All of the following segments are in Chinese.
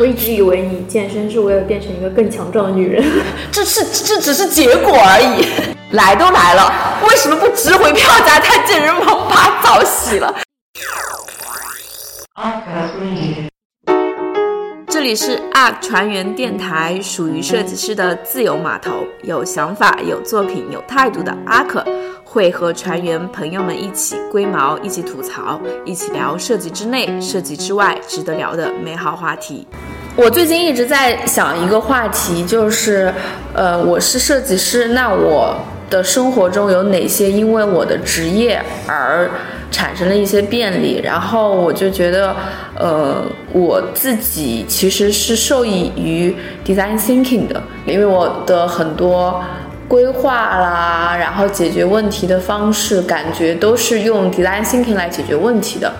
我一直以为你健身是为了变成一个更强壮的女人，这是这只是结果而已。来都来了，为什么不值回票价太健身房把澡洗了？这里是 ARK 船员电台，属于设计师的自由码头，有想法、有作品、有态度的 ARK 会和船员朋友们一起龟毛，一起吐槽，一起聊设计之内、设计之外值得聊的美好话题。我最近一直在想一个话题，就是，呃，我是设计师，那我的生活中有哪些因为我的职业而产生了一些便利？然后我就觉得，呃，我自己其实是受益于 design thinking 的，因为我的很多规划啦，然后解决问题的方式，感觉都是用 design thinking 来解决问题的。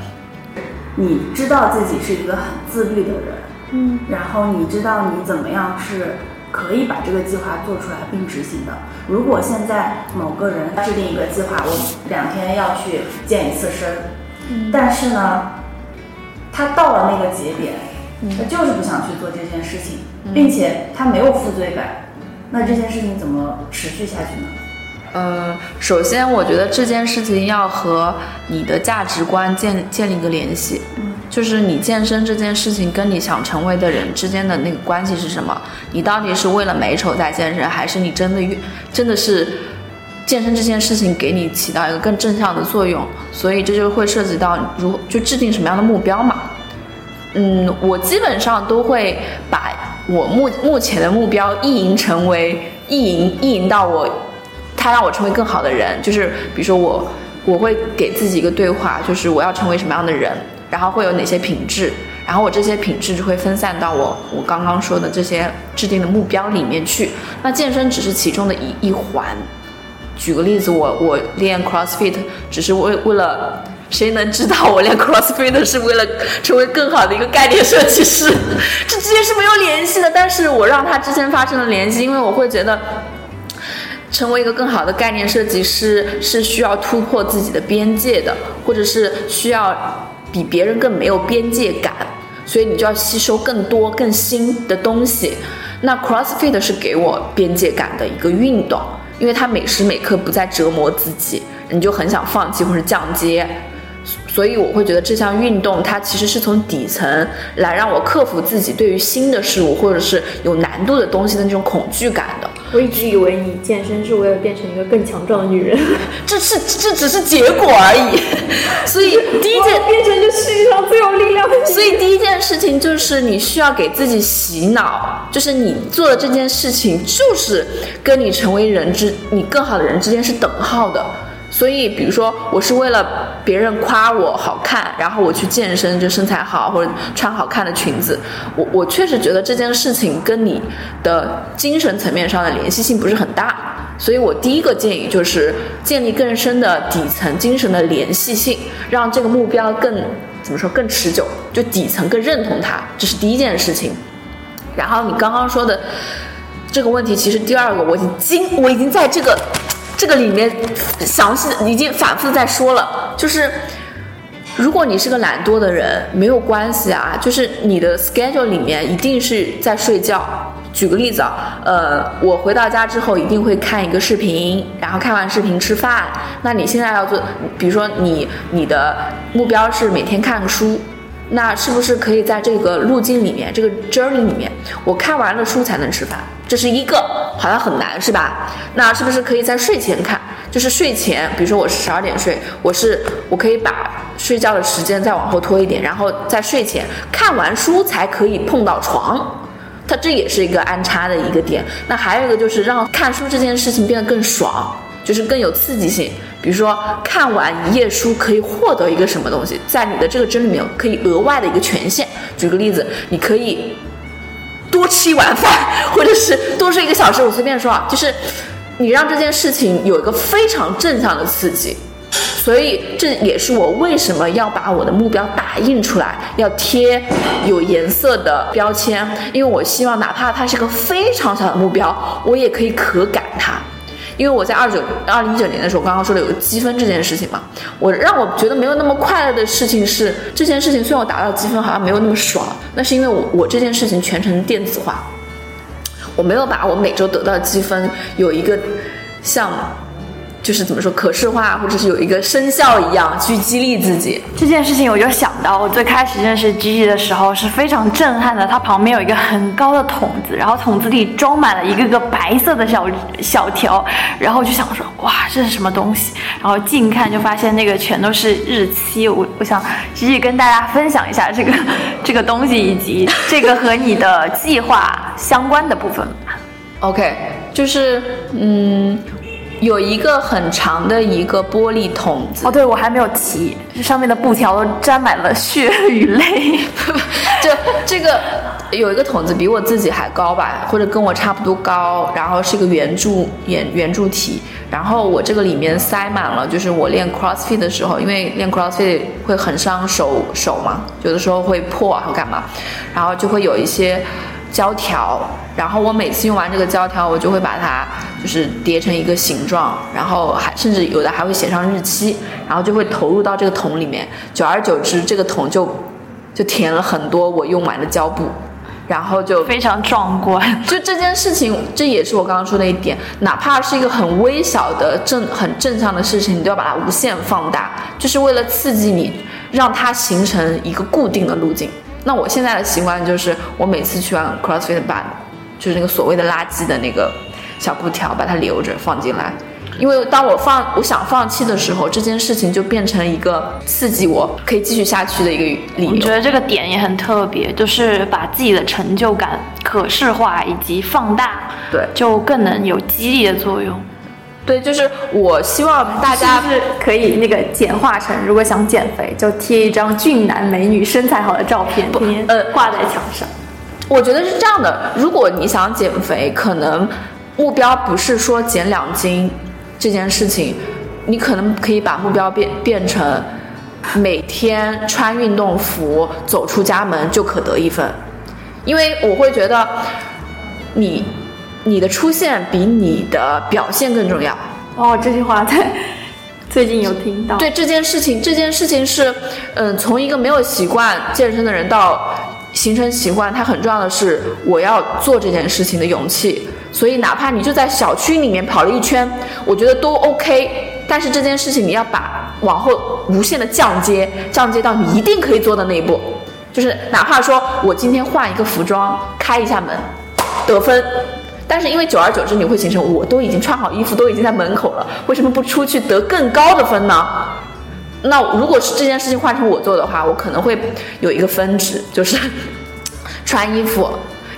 你知道自己是一个很自律的人，嗯，然后你知道你怎么样是可以把这个计划做出来并执行的。如果现在某个人制定一个计划，我两天要去健一次身，但是呢，他到了那个节点，他就是不想去做这件事情，并且他没有负罪感，那这件事情怎么持续下去呢？呃，首先我觉得这件事情要和你的价值观建建立一个联系，嗯，就是你健身这件事情跟你想成为的人之间的那个关系是什么？你到底是为了美丑在健身，还是你真的越真的是健身这件事情给你起到一个更正向的作用？所以这就会涉及到如就制定什么样的目标嘛。嗯，我基本上都会把我目目前的目标意淫成为意淫意淫到我。他让我成为更好的人，就是比如说我，我会给自己一个对话，就是我要成为什么样的人，然后会有哪些品质，然后我这些品质就会分散到我我刚刚说的这些制定的目标里面去。那健身只是其中的一一环。举个例子，我我练 CrossFit 只是为为了，谁能知道我练 CrossFit 是为了成为更好的一个概念设计师？这之间是没有联系的，但是我让它之间发生了联系，因为我会觉得。成为一个更好的概念设计师是需要突破自己的边界的，或者是需要比别人更没有边界感，所以你就要吸收更多更新的东西。那 CrossFit 是给我边界感的一个运动，因为它每时每刻不再折磨自己，你就很想放弃或者降阶。所以我会觉得这项运动它其实是从底层来让我克服自己对于新的事物或者是有难度的东西的那种恐惧感的。我一直以为你健身是为了变成一个更强壮的女人，这是这只是结果而已。所以第一件变成这世界上最有力量的。所以第一件事情就是你需要给自己洗脑，就是你做的这件事情就是跟你成为人之你更好的人之间是等号的。所以，比如说，我是为了别人夸我好看，然后我去健身，就身材好或者穿好看的裙子。我我确实觉得这件事情跟你的精神层面上的联系性不是很大。所以我第一个建议就是建立更深的底层精神的联系性，让这个目标更怎么说更持久，就底层更认同它，这是第一件事情。然后你刚刚说的这个问题，其实第二个我已经我已经在这个。这个里面详细已经反复在说了，就是如果你是个懒惰的人，没有关系啊，就是你的 schedule 里面一定是在睡觉。举个例子啊，呃，我回到家之后一定会看一个视频，然后看完视频吃饭。那你现在要做，比如说你你的目标是每天看个书，那是不是可以在这个路径里面，这个 journey 里面，我看完了书才能吃饭？这是一个，好像很难是吧？那是不是可以在睡前看？就是睡前，比如说我是十二点睡，我是我可以把睡觉的时间再往后拖一点，然后在睡前看完书才可以碰到床。它这也是一个安插的一个点。那还有一个就是让看书这件事情变得更爽，就是更有刺激性。比如说看完一页书可以获得一个什么东西，在你的这个针里面可以额外的一个权限。举个例子，你可以。吃一碗饭，或者是多睡一个小时，我随便说啊，就是你让这件事情有一个非常正向的刺激，所以这也是我为什么要把我的目标打印出来，要贴有颜色的标签，因为我希望哪怕它是个非常小的目标，我也可以可感它。因为我在二九二零一九年的时候，刚刚说的有个积分这件事情嘛，我让我觉得没有那么快乐的事情是，这件事情虽然我达到积分，好像没有那么爽，那是因为我我这件事情全程电子化，我没有把我每周得到的积分有一个像。就是怎么说可视化，或者是有一个生效一样去激励自己。这件事情我就想到，我最开始认识 Gigi 的时候是非常震撼的。它旁边有一个很高的桶子，然后桶子里装满了一个个白色的小小条，然后我就想说，哇，这是什么东西？然后近看就发现那个全都是日期。我我想 Gigi 跟大家分享一下这个 这个东西以及这个和你的计划相关的部分。OK，就是嗯。有一个很长的一个玻璃桶子哦，对我还没有提，这上面的布条都沾满了血与泪。就这个有一个桶子比我自己还高吧，或者跟我差不多高，然后是一个圆柱圆圆柱体，然后我这个里面塞满了，就是我练 CrossFit 的时候，因为练 CrossFit 会很伤手手嘛，有的时候会破啊，干嘛，然后就会有一些。胶条，然后我每次用完这个胶条，我就会把它就是叠成一个形状，然后还甚至有的还会写上日期，然后就会投入到这个桶里面。久而久之，这个桶就就填了很多我用完的胶布，然后就非常壮观。就这件事情，这也是我刚刚说的一点，哪怕是一个很微小的正很正向的事情，你都要把它无限放大，就是为了刺激你，让它形成一个固定的路径。那我现在的习惯就是，我每次去完 CrossFit 把，就是那个所谓的垃圾的那个小布条，把它留着放进来，因为当我放我想放弃的时候，这件事情就变成了一个刺激我可以继续下去的一个理由。我觉得这个点也很特别，就是把自己的成就感可视化以及放大，对，就更能有激励的作用。对，就是我希望大家是可以那个简化成，如果想减肥，就贴一张俊男美女身材好的照片，呃，挂在墙上。我觉得是这样的，如果你想减肥，可能目标不是说减两斤这件事情，你可能可以把目标变变成每天穿运动服走出家门就可得一分，因为我会觉得你。你的出现比你的表现更重要。哦，这句话在 最近有听到。对这件事情，这件事情是，嗯，从一个没有习惯健身的人到形成习惯，它很重要的是我要做这件事情的勇气。所以，哪怕你就在小区里面跑了一圈，我觉得都 OK。但是这件事情你要把往后无限的降阶，降阶到你一定可以做的那一步，就是哪怕说我今天换一个服装，开一下门，得分。但是因为久而久之，你会形成我都已经穿好衣服，都已经在门口了，为什么不出去得更高的分呢？那如果是这件事情换成我做的话，我可能会有一个分值，就是穿衣服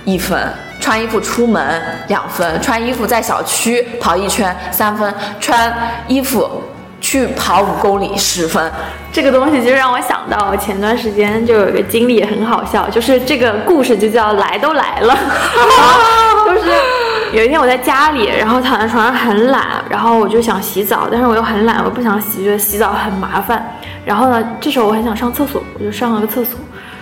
一分，穿衣服出门两分，穿衣服在小区跑一圈三分，穿衣服去跑五公里十分。这个东西就让我想到前段时间就有一个经历很好笑，就是这个故事就叫来都来了，就是。有一天我在家里，然后躺在床上很懒，然后我就想洗澡，但是我又很懒，我不想洗，觉得洗澡很麻烦。然后呢，这时候我很想上厕所，我就上了个厕所。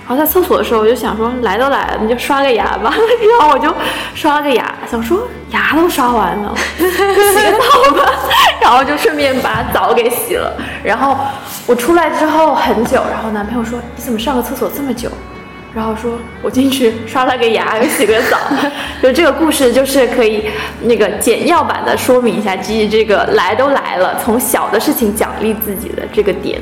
然后在厕所的时候，我就想说，来都来了，那就刷个牙吧。然后我就刷了个牙，想说牙都刷完了，洗个澡吧。然后就顺便把澡给洗了。然后我出来之后很久，然后男朋友说，你怎么上个厕所这么久？然后说，我进去刷了个牙，又 洗个澡，就这个故事就是可以那个简要版的说明一下，基于这个来都来了，从小的事情奖励自己的这个点。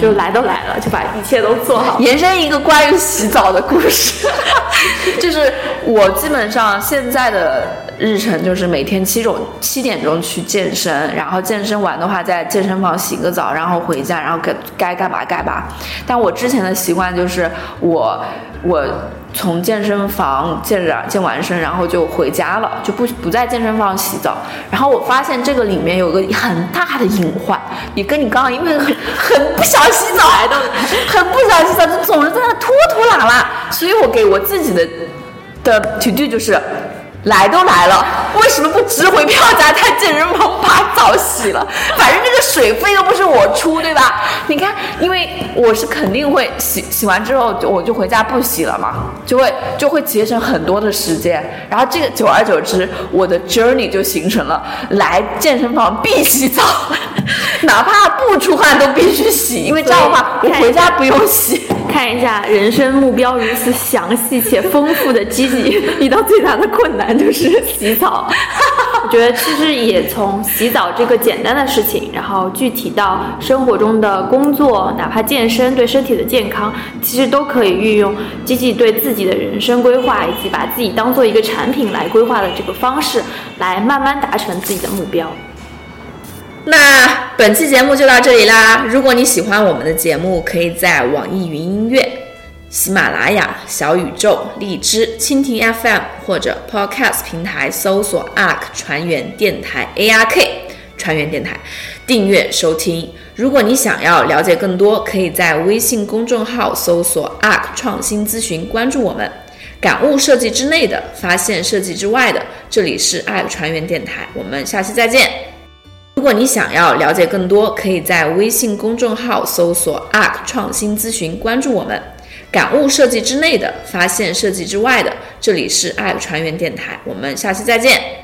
就来都来了，就把一切都做好。延伸一个关于洗澡的故事，就是我基本上现在的日程就是每天七种七点钟去健身，然后健身完的话在健身房洗个澡，然后回家，然后该该干嘛干嘛。但我之前的习惯就是我我。从健身房健着健完身，然后就回家了，就不不在健身房洗澡。然后我发现这个里面有个很大的隐患，也跟你刚刚因为很很不想洗澡，很不想洗澡，就总是在那拖拖拉拉。所以我给我自己的的 to do 就是。来都来了，为什么不值回票价在健身房把澡洗了？反正这个水费又不是我出，对吧？你看，因为我是肯定会洗，洗完之后我就回家不洗了嘛，就会就会节省很多的时间。然后这个久而久之，我的 journey 就形成了来健身房必洗澡，哪怕不出汗都必须洗，因为这样的话我回家不用洗。看一下人生目标如此详细且丰富的 Gigi 遇到最大的困难就是洗澡。我觉得其实也从洗澡这个简单的事情，然后具体到生活中的工作，哪怕健身对身体的健康，其实都可以运用 Gigi 对自己的人生规划，以及把自己当做一个产品来规划的这个方式，来慢慢达成自己的目标。那本期节目就到这里啦！如果你喜欢我们的节目，可以在网易云音乐、喜马拉雅、小宇宙、荔枝、蜻蜓 FM 或者 Podcast 平台搜索 “ARK 船员电台 ”（ARK 船员电台）订阅收听。如果你想要了解更多，可以在微信公众号搜索 “ARK 创新咨询”，关注我们。感悟设计之内的，发现设计之外的。这里是 ARK 船员电台，我们下期再见。如果你想要了解更多，可以在微信公众号搜索 “ARK 创新咨询”，关注我们。感悟设计之内的，发现设计之外的。这里是 ARK 船员电台，我们下期再见。